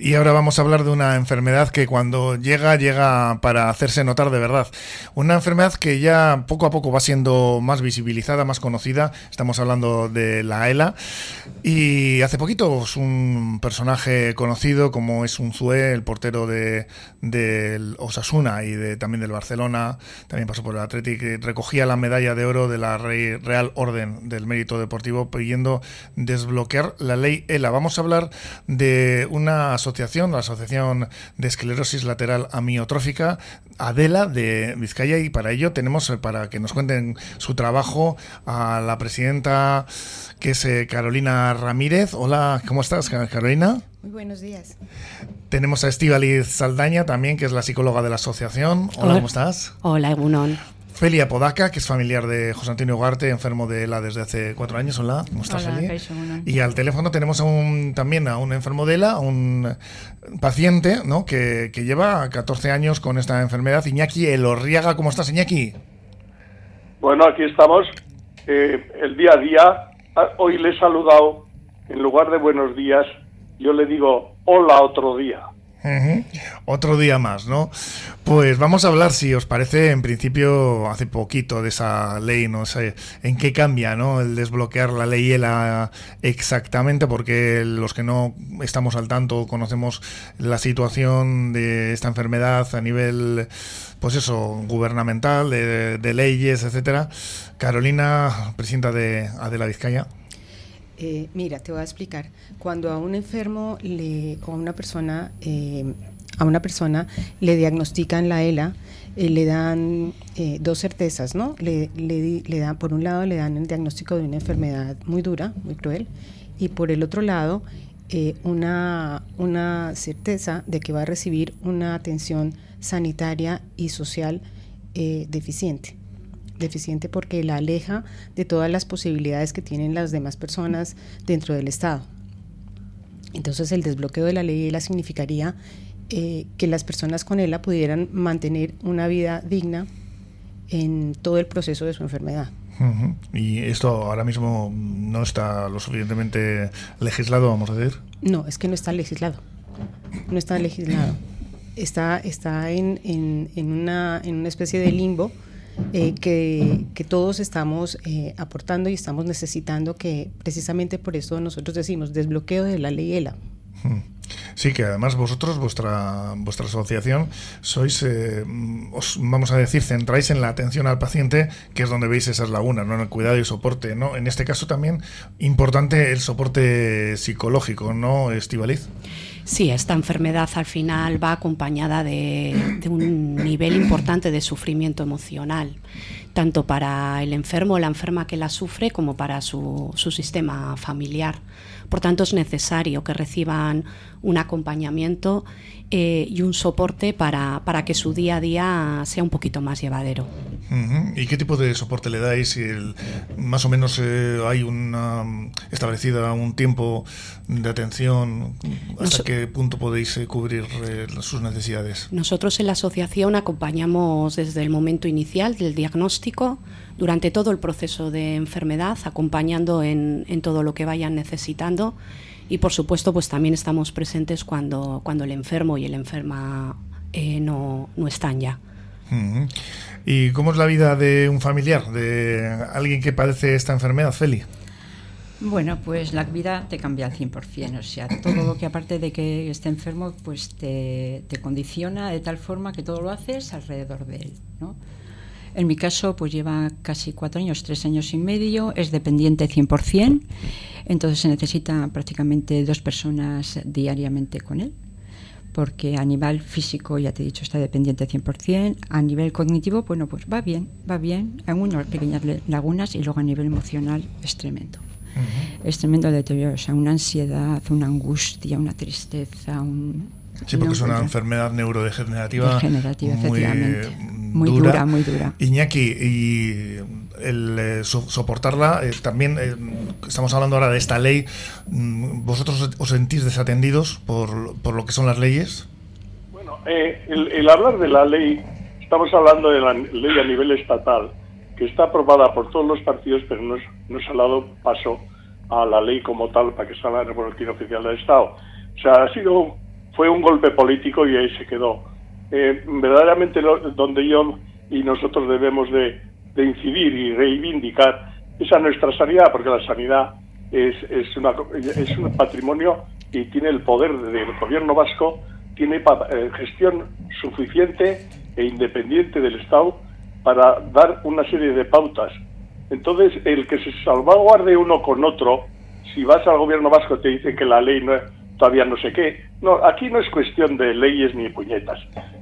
Y ahora vamos a hablar de una enfermedad que cuando llega, llega para hacerse notar de verdad. Una enfermedad que ya poco a poco va siendo más visibilizada, más conocida. Estamos hablando de la ELA. Y hace poquito es un personaje conocido como es un Zue, el portero de, del Osasuna y de, también del Barcelona. También pasó por el Athletic. Recogía la medalla de oro de la Real Orden del Mérito Deportivo pidiendo desbloquear la ley ELA. Vamos a hablar de una asociación asociación, la Asociación de Esclerosis Lateral Amiotrófica, Adela de Vizcaya, y para ello tenemos, eh, para que nos cuenten su trabajo, a la presidenta, que es eh, Carolina Ramírez. Hola, ¿cómo estás, Carolina? Muy buenos días. Tenemos a Estivaliz Saldaña también, que es la psicóloga de la asociación. Hola, ¿cómo estás? Hola, Egunon. Felia Podaca, que es familiar de José Antonio Ugarte, enfermo de ELA desde hace cuatro años. Hola, ¿cómo estás, Felia? Y al teléfono tenemos a un, también a un enfermo de ELA, un paciente ¿no? que, que lleva 14 años con esta enfermedad. Iñaki Elorriaga, ¿cómo estás, Iñaki? Bueno, aquí estamos. Eh, el día a día, ah, hoy le he saludado, en lugar de buenos días, yo le digo hola otro día. Otro día más, ¿no? Pues vamos a hablar, si os parece, en principio, hace poquito de esa ley, no sé en qué cambia, ¿no? El desbloquear la ley ELA exactamente, porque los que no estamos al tanto conocemos la situación de esta enfermedad a nivel, pues eso, gubernamental, de, leyes, etcétera. Carolina, presidenta de Adela Vizcaya. Eh, mira, te voy a explicar. Cuando a un enfermo le, o a una persona, eh, a una persona le diagnostican la ELA, eh, le dan dos certezas, ¿no? Le, le, dan, por un lado, le dan el diagnóstico de una enfermedad muy dura, muy cruel, y por el otro lado, una, una certeza de que va a recibir una atención sanitaria y social deficiente deficiente porque la aleja de todas las posibilidades que tienen las demás personas dentro del Estado. Entonces el desbloqueo de la ley ELA significaría eh, que las personas con ELA pudieran mantener una vida digna en todo el proceso de su enfermedad. ¿Y esto ahora mismo no está lo suficientemente legislado, vamos a decir? No, es que no está legislado. No está legislado. Está, está en, en, en, una, en una especie de limbo eh, que, todos estamos eh, aportando y estamos necesitando que precisamente por eso nosotros decimos desbloqueo de la ley ELA. Hmm. Sí, que además vosotros, vuestra, vuestra asociación, sois, eh, os vamos a decir, centráis en la atención al paciente, que es donde veis esas lagunas, ¿no? en el cuidado y soporte. ¿no? En este caso también importante el soporte psicológico, ¿no, Estivaliz? Sí, esta enfermedad al final va acompañada de, un nivel importante de sufrimiento emocional, tanto para el enfermo o la enferma que la sufre como para su, sistema familiar. Por tanto, es necesario que reciban un acompañamiento eh, y un soporte para, para, que su día a día sea un poquito más llevadero. ¿Y qué tipo de soporte le dais? El, más o menos eh, hay una establecida un tiempo de atención. ¿Hasta qué punto podéis eh, cubrir sus necesidades? Nosotros en la asociación acompañamos desde el momento inicial del diagnóstico durante todo el proceso de enfermedad, acompañando en, en todo lo que vayan necesitando y por supuesto pues también estamos presentes cuando, cuando el enfermo y el enferma eh, no, no, están ya. ¿Y cómo es la vida de un familiar, de alguien que padece esta enfermedad, Feli? Bueno, pues la vida te cambia al 100%, o sea, todo lo que aparte de que esté enfermo, pues te, te condiciona de tal forma que todo lo haces alrededor de él, ¿no? En mi caso, pues lleva casi cuatro años, tres años y medio, es dependiente 100%, entonces se necesita prácticamente dos personas diariamente con él, porque a nivel físico, ya te he dicho, está dependiente 100%, a nivel cognitivo, bueno, pues va bien, va bien, hay unas pequeñas lagunas y luego a nivel emocional es tremendo. Es tremendo deterioro, o sea, una ansiedad, una angustia, una tristeza, un, Sí, porque es una enfermedad neurodegenerativa. Degenerativa, muy, efectivamente. Muy dura, muy dura. Iñaki, y el eh, soportarla, eh, también eh, estamos hablando ahora de esta ley, mm, ¿vosotros os sentís desatendidos por, por lo que son las leyes? Bueno, el, el, hablar de la ley, estamos hablando de la ley a nivel estatal, que está aprobada por todos los partidos, pero no, no se ha dado paso a la ley como tal para que salga en el boletín oficial del Estado. O sea, ha sido fue un golpe político y ahí se quedó. Eh, verdaderamente donde yo y nosotros debemos de, incidir y reivindicar es a nuestra sanidad, porque la sanidad es, es, una, es un patrimonio y tiene el poder del gobierno vasco, tiene eh, gestión suficiente e independiente del Estado para dar una serie de pautas. Entonces, el que se salvaguarde uno con otro, si vas al gobierno vasco te dicen que la ley no, todavía no sé qué. No, aquí no es cuestión de leyes ni puñetas.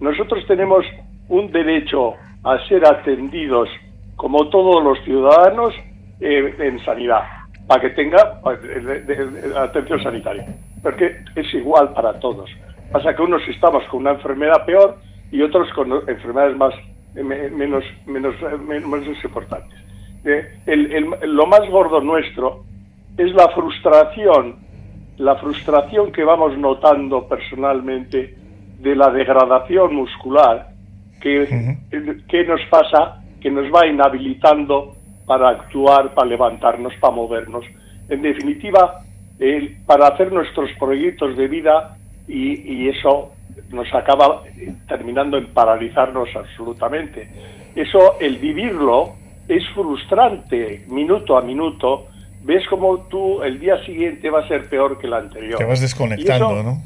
Nosotros tenemos un derecho a ser atendidos como todos los ciudadanos eh, en sanidad, para que tenga eh, atención sanitaria, porque es igual para todos. Pasa que unos estamos con una enfermedad peor y otros con enfermedades más eh, menos menos menos importantes. lo más gordo nuestro es la frustración, la frustración que vamos notando personalmente de la degradación muscular que, que nos pasa, que nos va inhabilitando para actuar, para levantarnos, para movernos. En definitiva, para hacer nuestros proyectos de vida y, eso nos acaba terminando en paralizarnos absolutamente. Eso, el vivirlo, es frustrante minuto a minuto. Ves como tú el día siguiente va a ser peor que el anterior. Te vas desconectando, ¿no?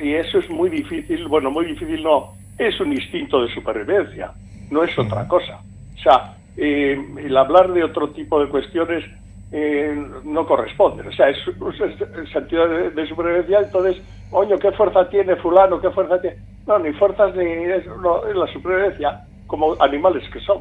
Y eso es muy difícil, bueno, muy difícil no, es un instinto de supervivencia, no es otra cosa. O sea, eh, el hablar de otro tipo de cuestiones eh, no corresponde. O sea, es, el sentido de, supervivencia, entonces, oño, ¿qué fuerza tiene fulano? ¿Qué fuerza tiene? No, ni fuerzas ni es, la supervivencia, como animales que son.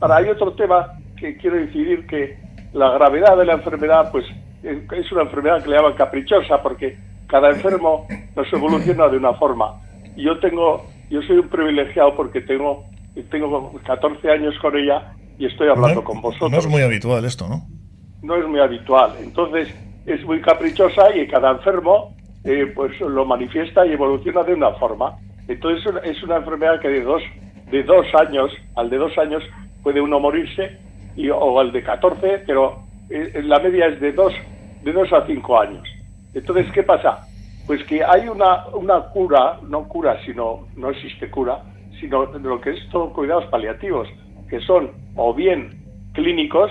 Ahora, hay otro tema que quiero incidir que la gravedad de la enfermedad, pues, es una enfermedad que le llaman caprichosa, porque cada enfermo nos evoluciona de una forma. Yo tengo, yo soy un privilegiado porque tengo, tengo 14 años con ella y estoy hablando con vosotros. No es muy habitual esto, ¿no? No es muy habitual. Entonces, es muy caprichosa y cada enfermo eh, pues lo manifiesta y evoluciona de una forma. Entonces, es una enfermedad que de dos, de dos años, al de dos años, puede uno morirse, y, o al de 14, pero eh, la media es de dos, de dos a cinco años. Entonces, ¿qué pasa? Pues que hay una, una cura, no cura, sino no existe cura, sino lo que es todo cuidados paliativos, que son o bien clínicos,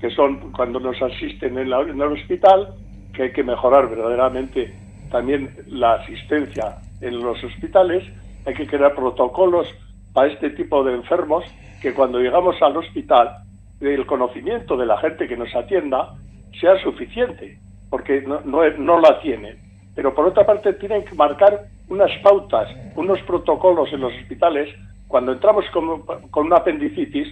que son cuando nos asisten en, en el hospital, que hay que mejorar verdaderamente también la asistencia en los hospitales, hay que crear protocolos para este tipo de enfermos, que cuando llegamos al hospital, el conocimiento de la gente que nos atienda sea suficiente porque no, no, la tienen. Pero por otra parte tienen que marcar unas pautas, unos protocolos en los hospitales cuando entramos con, con una apendicitis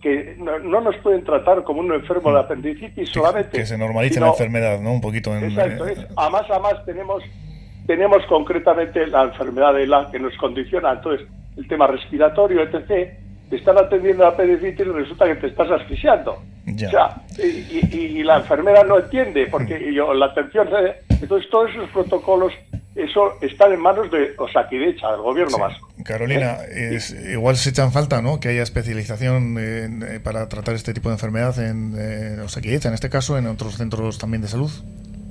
que no, nos pueden tratar como un enfermo de apendicitis solamente. Que se normalice la enfermedad, ¿no? Un poquito en... Exacto. Es, a más a más tenemos, tenemos concretamente la enfermedad de la que nos condiciona. Entonces, el tema respiratorio, etc te están atendiendo a apendicitis y resulta que te estás asfixiando. y, la enfermera no entiende, porque yo, la atención... Entonces, todos esos protocolos, eso están en manos de Osakidecha, del gobierno vasco. Carolina, es, igual se echan falta, ¿no?, que haya especialización eh, para tratar este tipo de enfermedad en eh, Osakidecha, en este caso, en otros centros también de salud.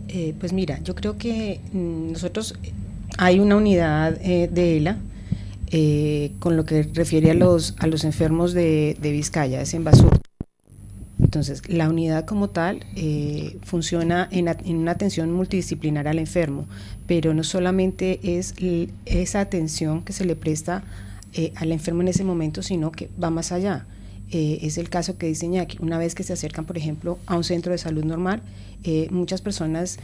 Eh, pues mira, yo creo que mm, nosotros hay una unidad de ELA, eh, con lo que refiere a los, a los enfermos de, Vizcaya, es en Basur. Entonces, la unidad como tal eh, funciona en, una atención multidisciplinar al enfermo, pero no solamente es esa atención que se le presta eh, al enfermo en ese momento, sino que va más allá. es el caso que dice que una vez que se acercan, por ejemplo, a un centro de salud normal, muchas personas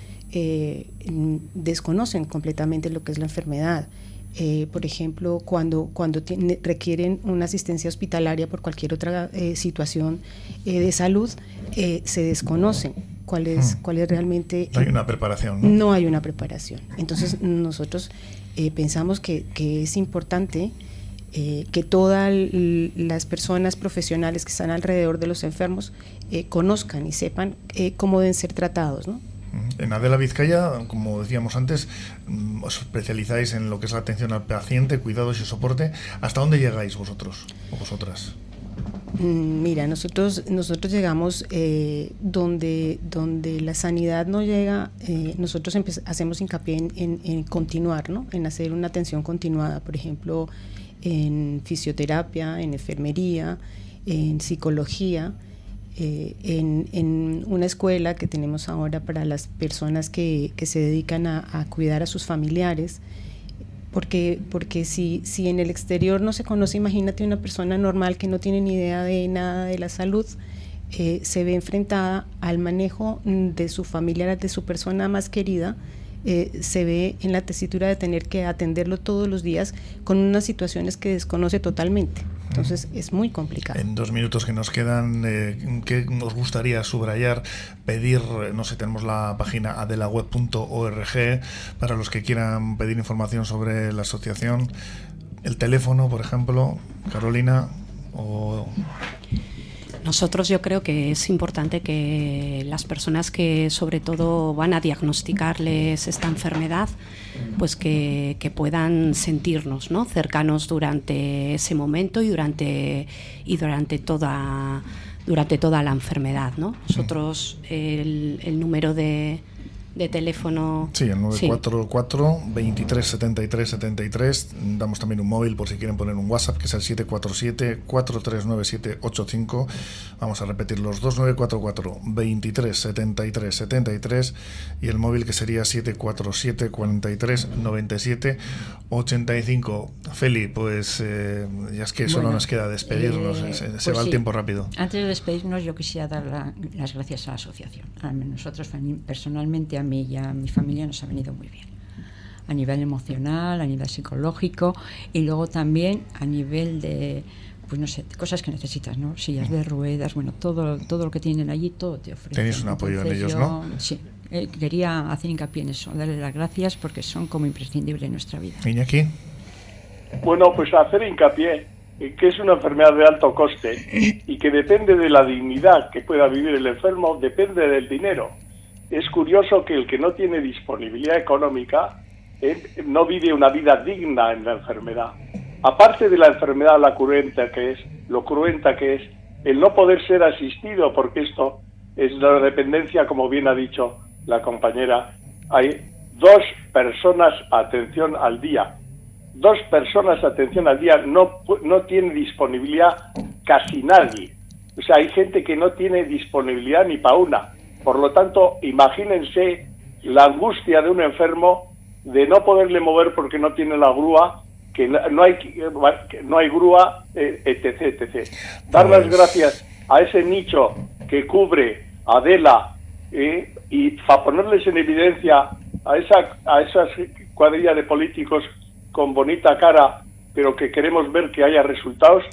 desconocen completamente lo que es la enfermedad. Eh, por ejemplo, cuando, cuando requieren una asistencia hospitalaria por cualquier otra eh, situación eh, de salud, se desconocen cuál es, hmm. cuál es realmente... No hay una preparación. ¿no? no hay una preparación. Entonces nosotros pensamos que, que, es importante que todas las personas profesionales que están alrededor de los enfermos conozcan y sepan cómo deben ser tratados, ¿no? En Adela Vizcaya, como decíamos antes, mm, os especializáis en lo que es la atención al paciente, cuidados y soporte. ¿Hasta dónde llegáis vosotros o vosotras? Mm, mira, nosotros, nosotros llegamos eh, donde, donde la sanidad no llega, eh, nosotros hacemos hincapié en, continuar, ¿no? en hacer una atención continuada, por ejemplo, en fisioterapia, en enfermería, en psicología, eh, en, una escuela que tenemos ahora para las personas que, se dedican a, cuidar a sus familiares porque, porque si, si en el exterior no se conoce, imagínate una persona normal que no tiene ni idea de nada de la salud, eh, se ve enfrentada al manejo de su familiar, de su persona más querida, eh, se ve en la tesitura de tener que atenderlo todos los días con unas situaciones que desconoce totalmente. Entonces es muy complicado. En dos minutos que nos quedan, eh, ¿qué nos gustaría subrayar? Pedir, no sé, tenemos la página adelaweb.org para los que quieran pedir información sobre la asociación. El teléfono, por ejemplo, Carolina, o nosotros yo creo que es importante que las personas que sobre todo van a diagnosticarles esta enfermedad, pues que, puedan sentirnos ¿no? cercanos durante ese momento y durante, y durante toda durante toda la enfermedad. ¿no? Nosotros el, el número de, de teléfono. Sí, el 944 23 73 73. Damos también un móvil por si quieren poner un WhatsApp, que es el 747 439785. Vamos a repetir los 2944 23 73 73 y el móvil que sería 747 43 97 85. Feli, pues eh, ya es que solo nos queda despedirnos, eh, se, pues va el tiempo rápido. Antes de despedirnos, yo quisiera dar las gracias a la asociación. A nosotros personalmente, a mí y a mi familia nos ha venido muy bien a nivel emocional, a nivel psicológico y luego también a nivel de pues no sé, cosas que necesitas, ¿no? Sillas de ruedas, bueno, todo, todo lo que tienen allí, todo te ofrece. Tenéis un apoyo en ellos, ¿no? Sí, eh, quería hacer hincapié en eso, darle las gracias porque son como imprescindibles en nuestra vida. Iñaki. Bueno, pues hacer hincapié en que es una enfermedad de alto coste y que depende de la dignidad que pueda vivir el enfermo, depende del dinero es curioso que el que no tiene disponibilidad económica eh, no vive una vida digna en la enfermedad. Aparte de la enfermedad, la cruenta que es, lo cruenta que es, el no poder ser asistido, porque esto es la dependencia, como bien ha dicho la compañera, hay dos personas atención al día. Dos personas atención al día no, no tiene disponibilidad casi nadie. O sea, hay gente que no tiene disponibilidad ni para una. Por lo tanto, imagínense la angustia de un enfermo de no poderle mover porque no tiene la grúa, que no hay, no hay grúa, eh, etc, etc. Dar las pues gracias a ese nicho que cubre Adela eh, y para ponerles en evidencia a esa a esas cuadrilla de políticos con bonita cara, pero que queremos ver que haya resultados,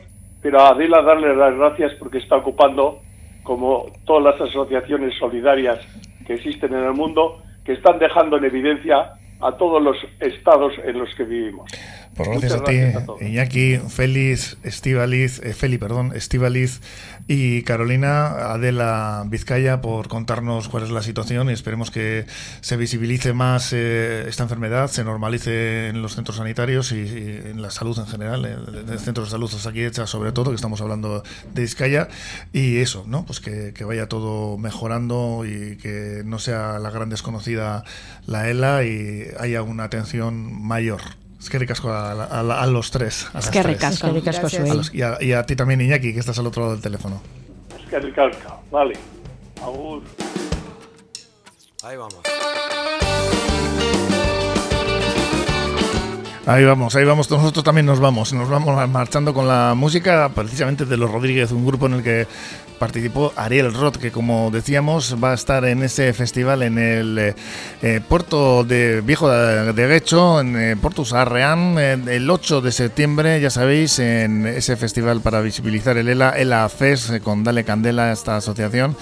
pero a Adela darle las gracias porque está ocupando como todas las asociaciones solidarias que existen en el mundo, que están dejando en evidencia a todos los estados en los que vivimos. Pues gracias, a ti, Iñaki, Félix, Estivaliz, eh, Feli, perdón, Estivaliz y Carolina, Adela Vizcaya, por contarnos cuál es la situación y esperemos que se visibilice más eh, esta enfermedad, se normalice en los centros sanitarios y, en la salud en general, en, el centros de salud aquí hecha sobre todo, que estamos hablando de Vizcaya, y eso, ¿no? Pues que, que vaya todo mejorando y que no sea la gran desconocida la ELA y haya una atención mayor. Es que ricasco a, los tres. es que ricasco. y, a, y, a, ti también, Iñaki, que estás al otro lado del teléfono. Es que ricasco. Vale. Agur. Ahí vamos. Ahí vamos, ahí vamos, nosotros también nos vamos, nos vamos marchando con la música precisamente de los Rodríguez, un grupo en el que participó Ariel Roth, que como decíamos va a estar en ese festival en el eh, eh, puerto de Viejo de, Guecho, en eh, Porto Sarreán, el 8 de septiembre, ya sabéis, en ese festival para visibilizar el ELA, ELA FES, con Dale Candela, esta asociación.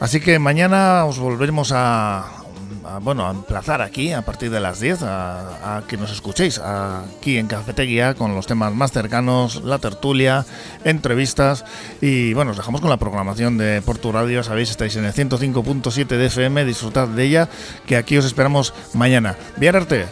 Así que mañana os volveremos a, bueno, a emplazar aquí a partir de las 10 a, que nos escuchéis aquí en Cafetería con los temas más cercanos, la tertulia, entrevistas y bueno, os dejamos con la programación de Porto Radio, sabéis, estáis en el 105.7 de FM, disfrutad de ella, que aquí os esperamos mañana. Bien, Arte.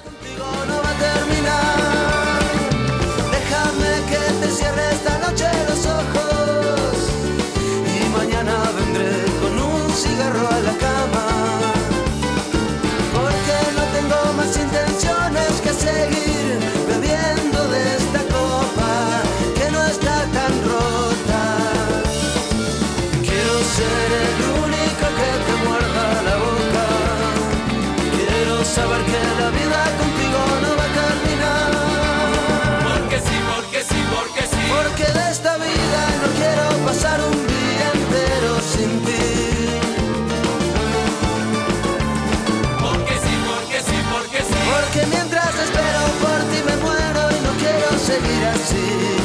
dizer.